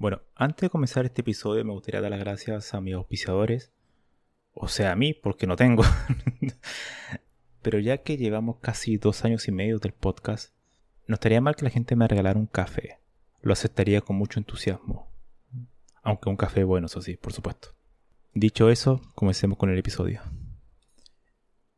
Bueno, antes de comenzar este episodio me gustaría dar las gracias a mis auspiciadores, o sea, a mí, porque no tengo. Pero ya que llevamos casi dos años y medio del podcast, no estaría mal que la gente me regalara un café. Lo aceptaría con mucho entusiasmo. Aunque un café bueno, eso sí, por supuesto. Dicho eso, comencemos con el episodio.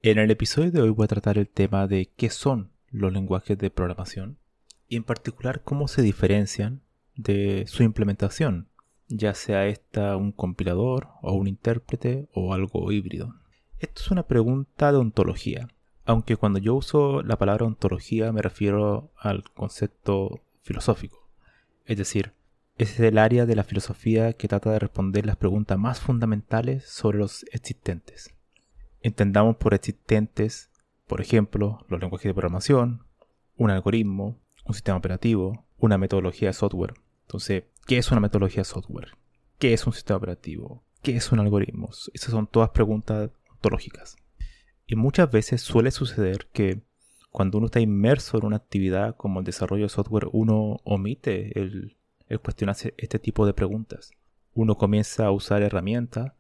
En el episodio de hoy voy a tratar el tema de qué son los lenguajes de programación y en particular cómo se diferencian de su implementación, ya sea esta un compilador o un intérprete o algo híbrido. Esto es una pregunta de ontología, aunque cuando yo uso la palabra ontología me refiero al concepto filosófico, es decir, es el área de la filosofía que trata de responder las preguntas más fundamentales sobre los existentes. Entendamos por existentes, por ejemplo, los lenguajes de programación, un algoritmo, un sistema operativo, una metodología software. Entonces, ¿qué es una metodología software? ¿Qué es un sistema operativo? ¿Qué es un algoritmo? Esas son todas preguntas ontológicas. Y muchas veces suele suceder que cuando uno está inmerso en una actividad como el desarrollo de software, uno omite el es cuestionarse este tipo de preguntas. Uno comienza a usar herramientas,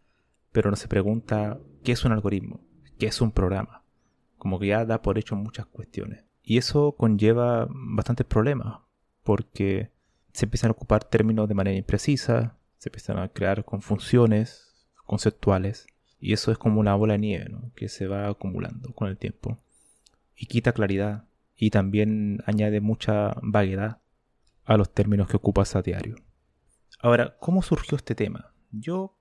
pero no se pregunta qué es un algoritmo, qué es un programa. Como que ya da por hecho muchas cuestiones. Y eso conlleva bastantes problemas, porque se empiezan a ocupar términos de manera imprecisa, se empiezan a crear confusiones conceptuales, y eso es como una bola de nieve que se va acumulando con el tiempo. Y quita claridad, y también añade mucha vaguedad a los términos que ocupas a diario. Ahora, ¿cómo surgió este tema? Yo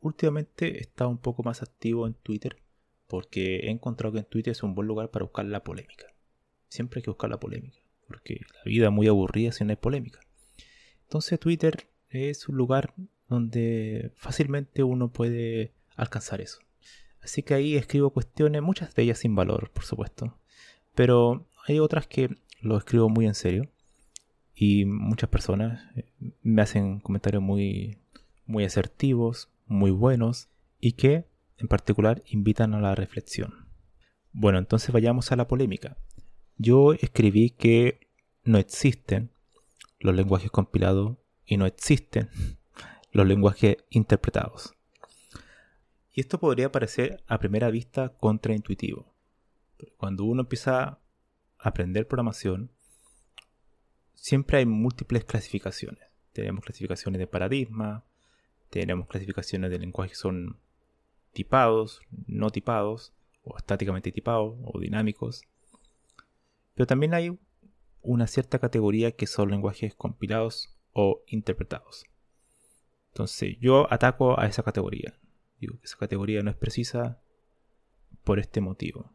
últimamente he estado un poco más activo en Twitter porque he encontrado que en Twitter es un buen lugar para buscar la polémica. Siempre hay que buscar la polémica, porque la vida es muy aburrida si no hay polémica. Entonces Twitter es un lugar donde fácilmente uno puede alcanzar eso. Así que ahí escribo cuestiones, muchas de ellas sin valor, por supuesto. Pero hay otras que lo escribo muy en serio y muchas personas eh, me hacen comentarios muy, muy asertivos, muy buenos y que en particular invitan a la reflexión. Bueno, entonces vayamos a la polémica. Yo escribí que no existen los lenguajes compilados y no existen los lenguajes interpretados. Y esto podría parecer a primera vista contraintuitivo. Cuando uno empieza a aprender programación, siempre hay múltiples clasificaciones. Tenemos clasificaciones de paradigma, tenemos clasificaciones de lenguajes que son tipados, no tipados, o estáticamente tipados, o dinámicos. Pero también hay una cierta categoría que son lenguajes compilados o interpretados. Entonces yo ataco a esa categoría. Digo que esa categoría no es precisa por este motivo.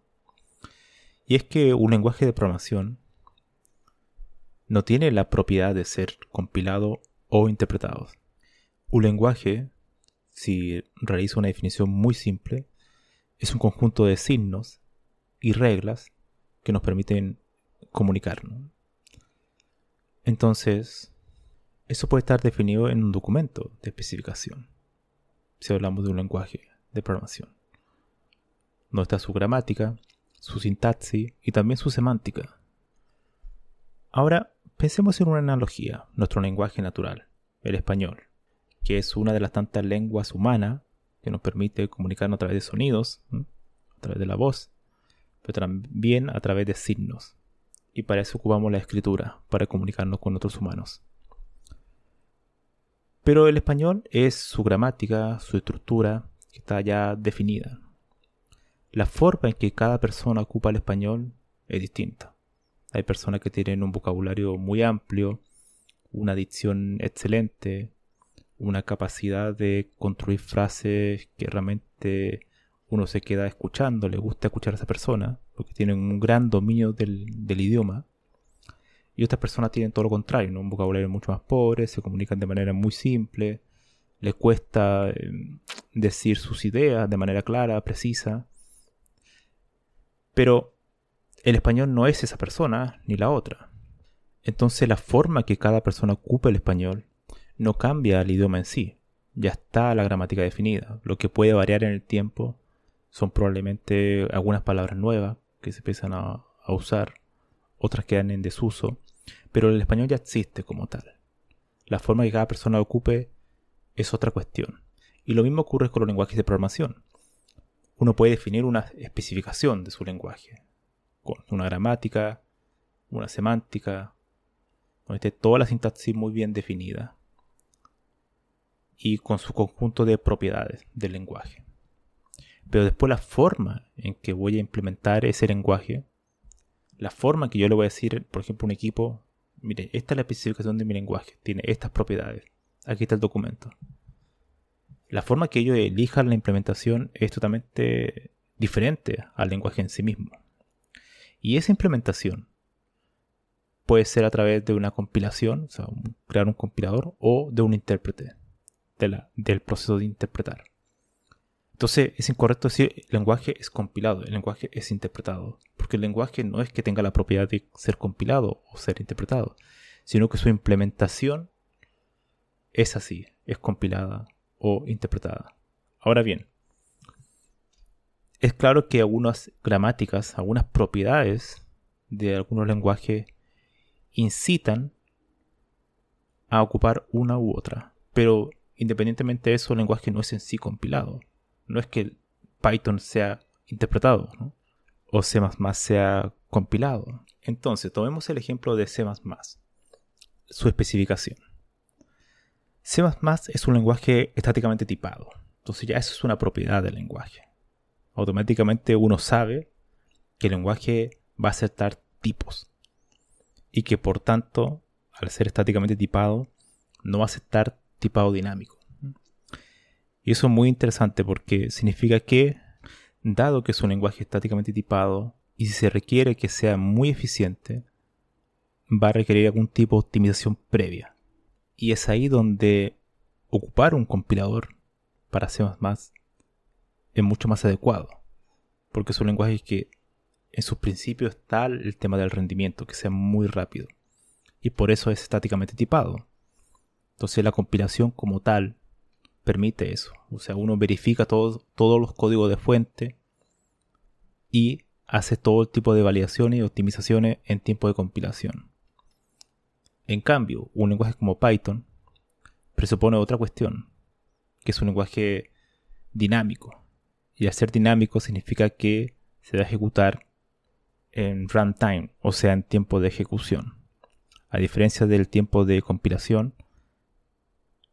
Y es que un lenguaje de programación no tiene la propiedad de ser compilado o interpretado. Un lenguaje, si realizo una definición muy simple, es un conjunto de signos y reglas que nos permiten comunicarnos. Entonces, eso puede estar definido en un documento de especificación, si hablamos de un lenguaje de programación. No está su gramática, su sintaxis y también su semántica. Ahora, Pensemos en una analogía, nuestro lenguaje natural, el español, que es una de las tantas lenguas humanas que nos permite comunicarnos a través de sonidos, a través de la voz, pero también a través de signos. Y para eso ocupamos la escritura, para comunicarnos con otros humanos. Pero el español es su gramática, su estructura, que está ya definida. La forma en que cada persona ocupa el español es distinta. Hay personas que tienen un vocabulario muy amplio, una dicción excelente, una capacidad de construir frases que realmente uno se queda escuchando, le gusta escuchar a esa persona, porque tienen un gran dominio del, idioma. Y otras personas tienen todo lo contrario, un vocabulario mucho más pobre, se comunican de manera muy simple, les cuesta em, decir sus ideas de manera clara, precisa. Pero el español no es esa persona ni la otra. Entonces la forma que cada persona ocupa el español no cambia el idioma en sí. Ya está la gramática definida. Lo que puede variar en el tiempo son probablemente algunas palabras nuevas que se empiezan a, usar, otras quedan en desuso, pero el español ya existe como tal. La forma que cada persona ocupe es otra cuestión. Y lo mismo ocurre con los lenguajes de programación. Uno puede definir una especificación de su lenguaje, con una gramática, una semántica, donde esté toda la sintaxis muy bien definida y con su conjunto de propiedades del lenguaje. Pero después la forma en que voy a implementar ese lenguaje, la forma que yo le voy a decir, por ejemplo, un equipo, mire, esta es la especificación de mi lenguaje, tiene estas propiedades, aquí está el documento. La forma que ellos elijan la implementación es totalmente diferente al lenguaje en sí mismo. Y esa implementación puede ser a través de una compilación, o sea, crear un compilador, o de un intérprete del proceso de interpretar. Entonces es incorrecto decir el lenguaje es compilado, el lenguaje es interpretado, porque el lenguaje no es que tenga la propiedad de ser compilado o ser interpretado, sino que su implementación es así, es compilada o interpretada. Ahora bien, es claro que algunas gramáticas, algunas propiedades de algunos lenguajes incitan a ocupar una u otra, pero independientemente de eso, el lenguaje no es en sí compilado no es que Python sea interpretado o C sea compilado. Entonces, tomemos el ejemplo de C, su especificación. C es un lenguaje estáticamente tipado. Entonces, ya eso es una propiedad del lenguaje. Automáticamente uno sabe que el lenguaje va a aceptar tipos y que por tanto, al ser estáticamente tipado, no va a aceptar tipado dinámico. Y eso es muy interesante porque significa que, dado que es un lenguaje estáticamente tipado, y si se requiere que sea muy eficiente, va a requerir algún tipo de optimización previa. Y es ahí donde ocupar un compilador para C++ es mucho más adecuado. Porque es un lenguaje que en sus principios está el tema del rendimiento, que sea muy rápido. Y por eso es estáticamente tipado. Entonces la compilación como tal permite eso. O sea, uno verifica todos los códigos de fuente y hace todo el tipo de validaciones y optimizaciones en tiempo de compilación. En cambio, un lenguaje como Python presupone otra cuestión, que es un lenguaje dinámico. Y al ser dinámico significa que se va a ejecutar en runtime, o sea, en tiempo de ejecución. A diferencia del tiempo de compilación,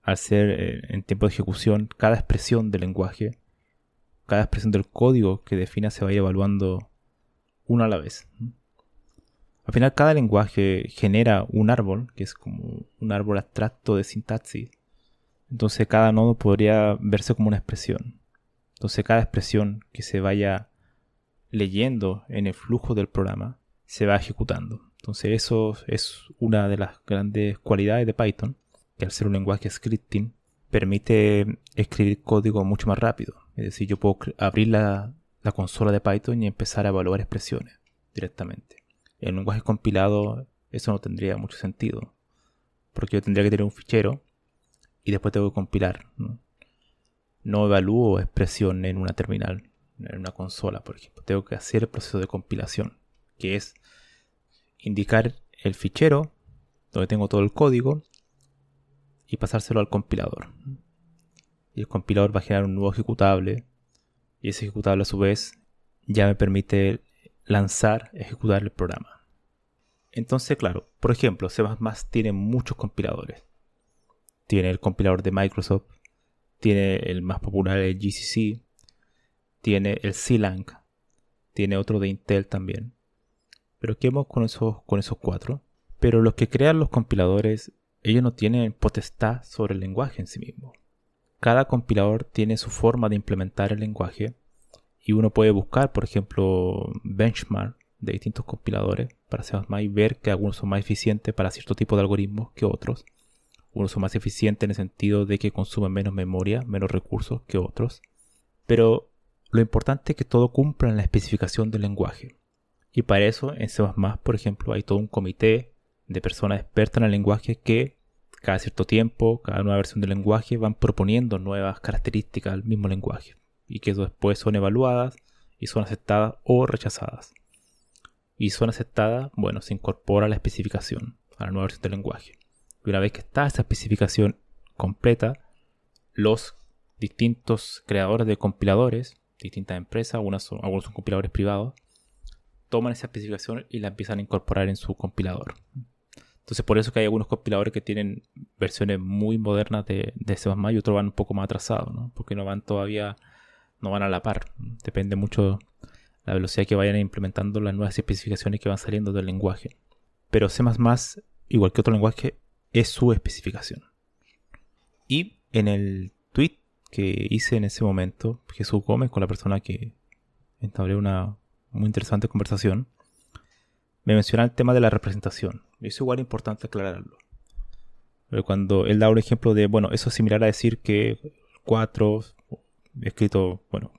al ser eh, en tiempo de ejecución, cada expresión del lenguaje, cada expresión del código que defina se vaya evaluando una a la vez. Al final cada lenguaje genera un árbol, que es como un árbol abstracto de sintaxis. Entonces cada nodo podría verse como una expresión. Entonces cada expresión que se vaya leyendo en el flujo del programa se va ejecutando. Entonces eso es una de las grandes cualidades de Python que al ser un lenguaje scripting permite escribir código mucho más rápido. Es decir, yo puedo abrir la, consola de Python y empezar a evaluar expresiones directamente. En lenguaje compilado eso no tendría mucho sentido, porque yo tendría que tener un fichero y después tengo que compilar. ¿no? no evalúo expresión en una terminal, en una consola, por ejemplo. Tengo que hacer el proceso de compilación, que es indicar el fichero donde tengo todo el código y pasárselo al compilador. Y el compilador va a generar un nuevo ejecutable y ese ejecutable a su vez ya me permite lanzar, ejecutar el programa. Entonces, claro, por ejemplo, C++ tiene muchos compiladores. tiene el compilador de Microsoft, tiene el más popular el GCC, tiene el C-Lang, tiene otro de Intel también. Pero ¿qué hemos con esos, con esos cuatro? Pero los que crean los compiladores, ellos no tienen potestad sobre el lenguaje en sí mismo. Cada compilador tiene su forma de implementar el lenguaje y uno puede buscar, por ejemplo, benchmark de distintos compiladores para C++ y ver que algunos son más eficientes para cierto tipo de algoritmos que otros. Unos son más eficientes en el sentido de que consumen menos memoria, menos recursos que otros. Pero lo importante es que todo cumpla en la especificación del lenguaje. Y para eso en C++, por ejemplo, hay todo un comité de personas expertas en el lenguaje que cada cierto tiempo, cada nueva versión del lenguaje van proponiendo nuevas características al mismo lenguaje y que después son evaluadas y son aceptadas o rechazadas. Y son aceptadas, bueno, se incorpora la especificación a la nueva versión del lenguaje. Y una vez que está esa especificación completa, los distintos creadores de compiladores, distintas empresas, algunos son, algunos son compiladores privados, toman esa especificación y la empiezan a incorporar en su compilador. Entonces por eso que hay algunos compiladores que tienen versiones muy modernas de, de C++ y otros van un poco más atrasados, ¿no? porque no van todavía no van a la par. Depende mucho la velocidad que vayan implementando las nuevas especificaciones que van saliendo del lenguaje. Pero C++, igual que otro lenguaje, es su especificación. Y en el tweet que hice en ese momento, Jesús Gómez, con la persona que entablé una muy interesante conversación, me menciona el tema de la representación. Es igual importante aclararlo. Pero cuando él da un ejemplo de, bueno, eso es similar a decir que 4 escrito, bueno,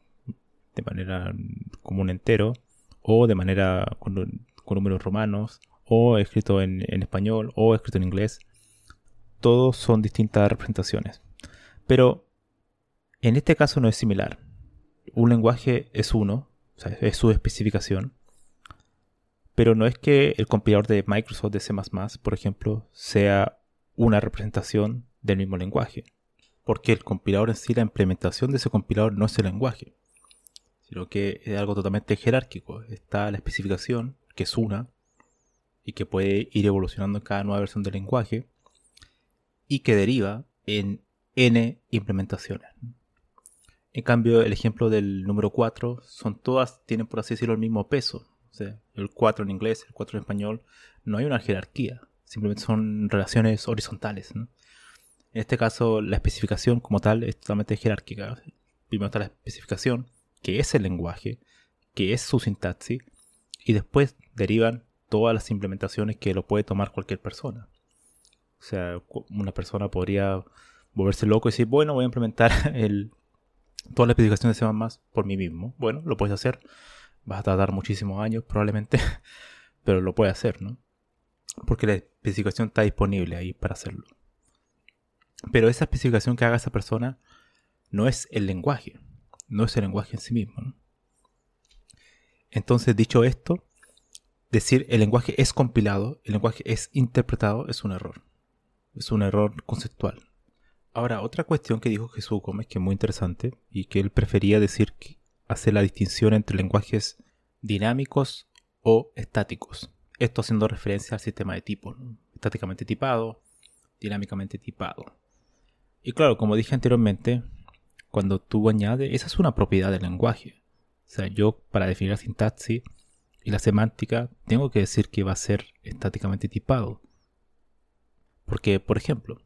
de manera como un entero, o de manera con, números romanos, o escrito en, español, o escrito en inglés. Todos son distintas representaciones. Pero en este caso no es similar. Un lenguaje es uno, o sea, es su especificación. Pero no es que el compilador de Microsoft de C, por ejemplo, sea una representación del mismo lenguaje porque el compilador en sí, la implementación de ese compilador no es el lenguaje, sino que es algo totalmente jerárquico. Está la especificación, que es una, y que puede ir evolucionando en cada nueva versión del lenguaje, y que deriva en n implementaciones. En cambio, el ejemplo del número 4 son todas, tienen por así decirlo el mismo peso. El 4 en inglés, el 4 en español, no hay una jerarquía, simplemente son relaciones horizontales. En este caso, la especificación como tal es totalmente jerárquica. Primero está la especificación, que es el lenguaje, que es su sintaxis, y después derivan todas las implementaciones que lo puede tomar cualquier persona. O sea, una persona podría volverse loco y decir, bueno, voy a implementar el, toda la especificación de C++ por mí mismo. Bueno, lo puedes hacer. Vas a tardar muchísimos años probablemente, pero lo puedes hacer, ¿no? Porque la especificación está disponible ahí para hacerlo. Pero esa especificación que haga esa persona no es el lenguaje, no es el lenguaje en sí mismo. Entonces, dicho esto, decir el lenguaje es compilado, el lenguaje es interpretado, es un error. Es un error conceptual. Ahora, otra cuestión que dijo Jesús Gómez, que es muy interesante, y que él prefería decir que hace la distinción entre lenguajes dinámicos o estáticos. Esto haciendo referencia al sistema de tipos, estáticamente tipado, dinámicamente tipado. Y claro, como dije anteriormente, cuando tú añades, esa es una propiedad del lenguaje. O sea, yo para definir la sintaxis y la semántica tengo que decir que va a ser estáticamente tipado. Porque, por ejemplo,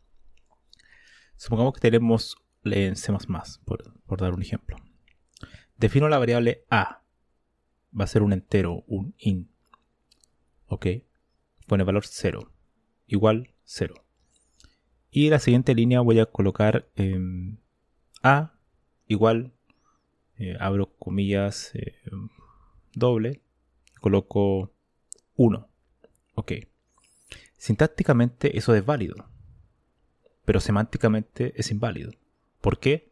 supongamos que tenemos en C++, por dar un ejemplo. Defino la variable a. Va a ser un entero, un in. ¿Ok? Pone valor 0. Igual 0. Y la siguiente línea voy a colocar em, A igual, eh, abro comillas eh, doble, coloco 1. Ok. Sintácticamente eso es válido, pero semánticamente es inválido. ¿Por qué?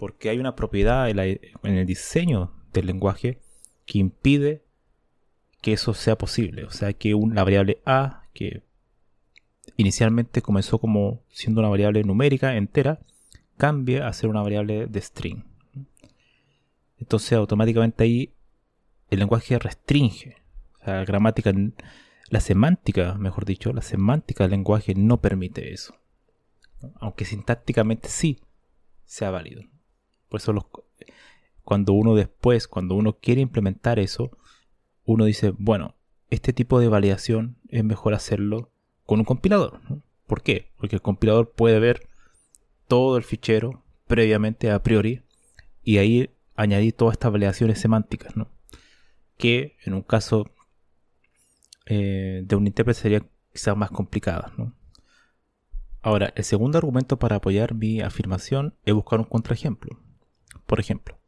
Porque hay una propiedad en, el diseño del lenguaje que impide que eso sea posible. O sea, que la variable A, que inicialmente comenzó como siendo una variable numérica entera, cambia a ser una variable de string. Entonces automáticamente ahí el lenguaje restringe. la gramática, la semántica, mejor dicho, la semántica del lenguaje no permite eso. aunque sintácticamente sí sea válido. Por eso cuando uno después, cuando uno quiere implementar eso, uno dice, bueno, este tipo de validación es mejor hacerlo con un compilador. ¿Por qué? Porque el compilador puede ver todo el fichero previamente a priori y ahí añadir todas estas validaciones semánticas, ¿no? que en un caso eh, de un intérprete sería quizás más complicada. ¿no? Ahora, el segundo argumento para apoyar mi afirmación es buscar un contraejemplo. Por ejemplo,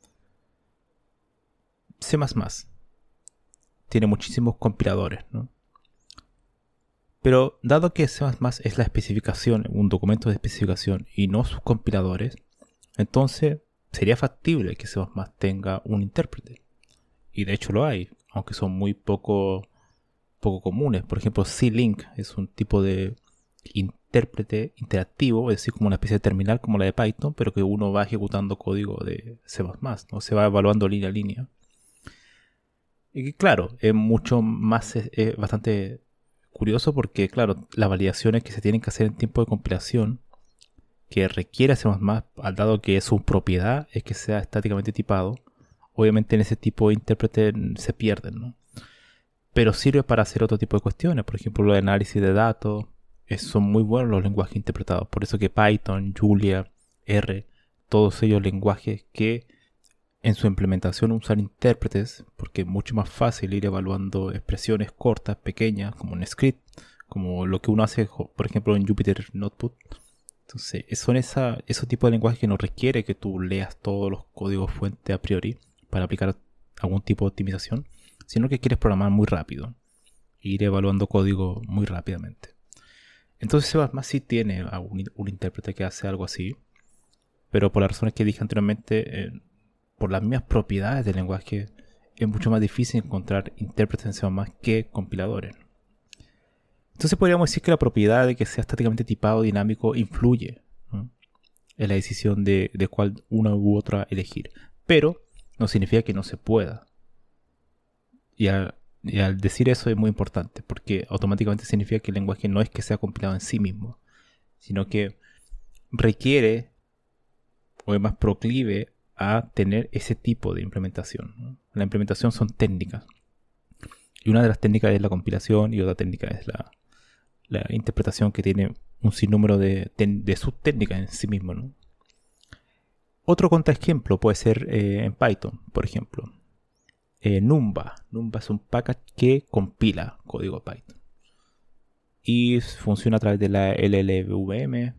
C tiene muchísimos compiladores, ¿no? Pero dado que C es la especificación, un documento de especificación y no sus compiladores, entonces sería factible que C tenga un intérprete. Y de hecho lo hay, aunque son muy poco, poco comunes. Por ejemplo, C-Link es un tipo de intérprete interactivo, es decir, como una especie de terminal como la de Python, pero que uno va ejecutando código de C++, ¿no? se va evaluando línea a línea. Y claro, es mucho más, es bastante curioso porque, claro, las validaciones que se tienen que hacer en tiempo de compilación que requiere C++, al dado que es su propiedad, es que sea estáticamente tipado, obviamente en ese tipo de intérprete se pierden, ¿no? Pero sirve para hacer otro tipo de cuestiones, por ejemplo, el análisis de datos, son muy buenos los lenguajes interpretados, por eso que Python, Julia, R, todos ellos lenguajes que en su implementación usan intérpretes, porque es mucho más fácil ir evaluando expresiones cortas, pequeñas, como en script, como lo que uno hace, por ejemplo, en Jupyter Notebook. Entonces, son esa, ese tipo de lenguaje que no requiere que tú leas todos los códigos fuente a priori para aplicar algún tipo de optimización, sino que quieres programar muy rápido e ir evaluando código muy rápidamente. Entonces C++ sí tiene un, intérprete que hace algo así, pero por las razones que dije anteriormente, eh, por las mismas propiedades del lenguaje, es mucho más difícil encontrar intérpretes en C++ que compiladores. Entonces podríamos decir que la propiedad de que sea estáticamente tipado dinámico influye en la decisión de, de cuál una u otra elegir. Pero no significa que no se pueda. Y al, decir eso es muy importante, porque automáticamente significa que el lenguaje no es que sea compilado en sí mismo, sino que requiere o es más proclive a tener ese tipo de implementación. La implementación son técnicas. Y una de las técnicas es la compilación y otra técnica es la, interpretación que tiene un sinnúmero de, de subtécnicas en sí mismo. Otro contraejemplo puede ser eh, en Python, por ejemplo. Eh, Numba. Numba es un package que compila código Python. Y funciona a través de la LLVM,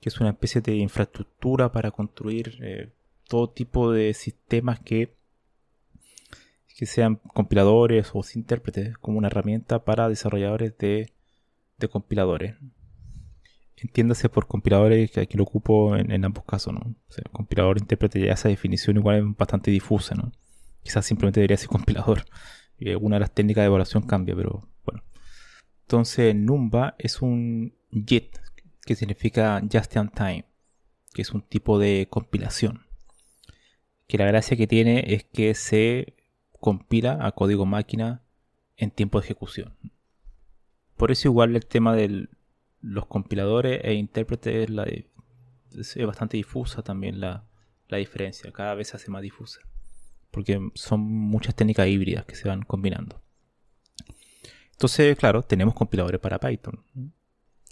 que es una especie de infraestructura para construir eh, todo tipo de sistemas que, que sean compiladores o intérpretes, como una herramienta para desarrolladores de, de compiladores entiéndase por compiladores que aquí lo ocupo en, ambos casos, ¿no? Compilador intérprete ya esa definición igual es bastante difusa, ¿no? Quizás simplemente debería ser compilador. Y alguna de las técnicas de evaluación cambia, pero bueno. Entonces, Numba es un JIT, que significa Just in Time, que es un tipo de compilación. Que la gracia que tiene es que se compila a código máquina en tiempo de ejecución. Por eso igual el tema del, los compiladores e intérpretes es, bastante difusa también la, diferencia, cada vez se hace más difusa, porque son muchas técnicas híbridas que se van combinando. Entonces, claro, tenemos compiladores para Python,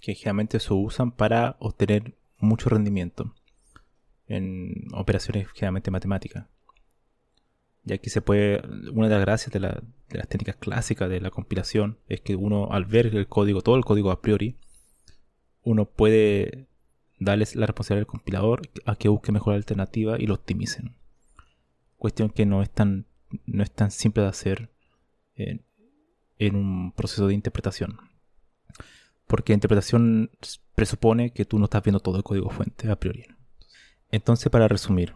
que generalmente se usan para obtener mucho rendimiento en operaciones generalmente matemáticas. Ya que se puede, una de las gracias de, de las técnicas clásicas de la compilación es que uno al ver el código, todo el código a priori, uno puede darles la responsabilidad al compilador a que busque mejor alternativa y lo optimicen. Cuestión que no es tan, no es tan simple de hacer en, un proceso de interpretación. Porque interpretación presupone que tú no estás viendo todo el código fuente a priori. Entonces, para resumir,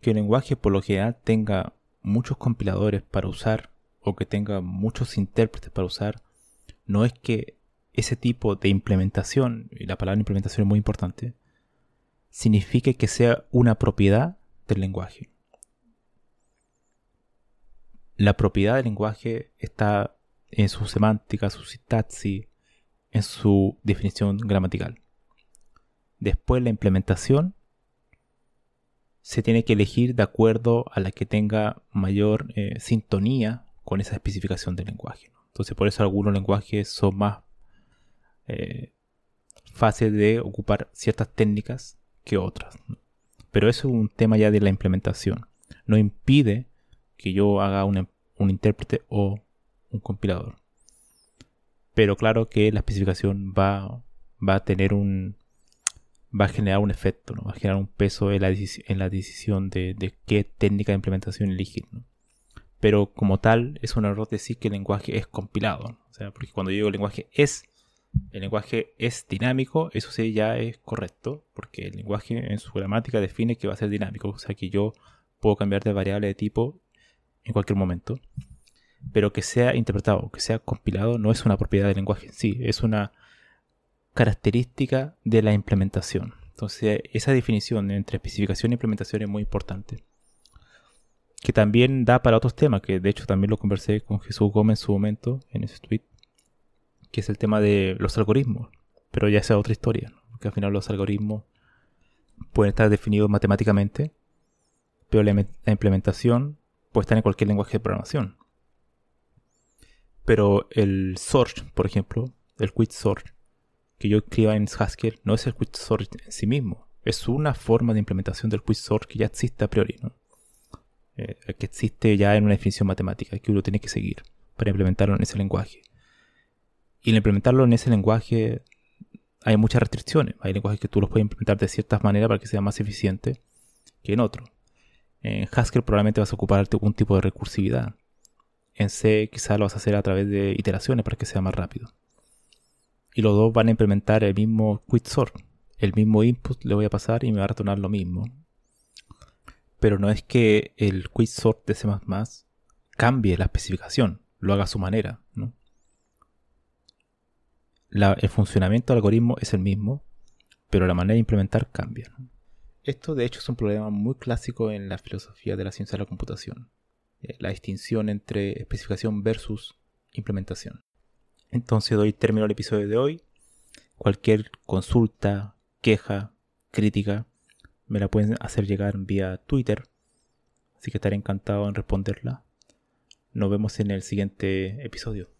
que el lenguaje por lo general tenga muchos compiladores para usar o que tenga muchos intérpretes para usar, no es que ese tipo de implementación, y la palabra implementación es muy importante, significa que sea una propiedad del lenguaje. La propiedad del lenguaje está en su semántica, su sintaxis, en su definición gramatical. Después la implementación se tiene que elegir de acuerdo a la que tenga mayor eh, sintonía con esa especificación del lenguaje. Entonces por eso algunos lenguajes son más eh, fáciles de ocupar ciertas técnicas que otras. Pero eso es un tema ya de la implementación. No impide que yo haga un intérprete o un compilador. Pero claro que la especificación va, va a tener un, va a generar un efecto, ¿no? va a generar un peso en la, en la decisión de, qué técnica de implementación elegir. Pero como tal, es un error decir que el lenguaje es compilado. O sea, porque cuando digo el lenguaje es, el lenguaje es dinámico, eso sí ya es correcto, porque el lenguaje en su gramática define que va a ser dinámico. O sea que yo puedo cambiar de variable de tipo en cualquier momento. Pero que sea interpretado, que sea compilado, no es una propiedad del lenguaje en sí, es una característica de la implementación. Entonces, esa definición entre especificación e implementación es muy importante. Que también da para otros temas, que de hecho también lo conversé con Jesús Gómez en su momento, en ese tweet, que es el tema de los algoritmos. Pero ya sea otra historia, porque al final los algoritmos pueden estar definidos matemáticamente, pero la, implementación puede estar en cualquier lenguaje de programación. Pero el sort, por ejemplo, el quit sort, que yo escriba en Haskell no es el quicksort en sí mismo. Es una forma de implementación del quicksort que ya existe a priori, ¿no? Eh, que existe ya en una definición matemática que uno tiene que seguir para implementarlo en ese lenguaje. Y al implementarlo en ese lenguaje hay muchas restricciones. Hay lenguajes que tú los puedes implementar de ciertas maneras para que sea más eficiente que en otro. En Haskell probablemente vas a ocupar un tipo de recursividad. En C quizás lo vas a hacer a través de iteraciones para que sea más rápido y los dos van a implementar el mismo sort. El mismo input le voy a pasar y me va a retornar lo mismo. Pero no es que el sort de C++ cambie la especificación, lo haga a su manera. el funcionamiento del algoritmo es el mismo, pero la manera de implementar cambia. Esto de hecho es un problema muy clásico en la filosofía de la ciencia de la computación. Eh, la distinción entre especificación versus implementación. Entonces doy término al episodio de hoy. Cualquier consulta, queja, crítica, me la pueden hacer llegar vía Twitter. Así que estaré encantado en responderla. Nos vemos en el siguiente episodio.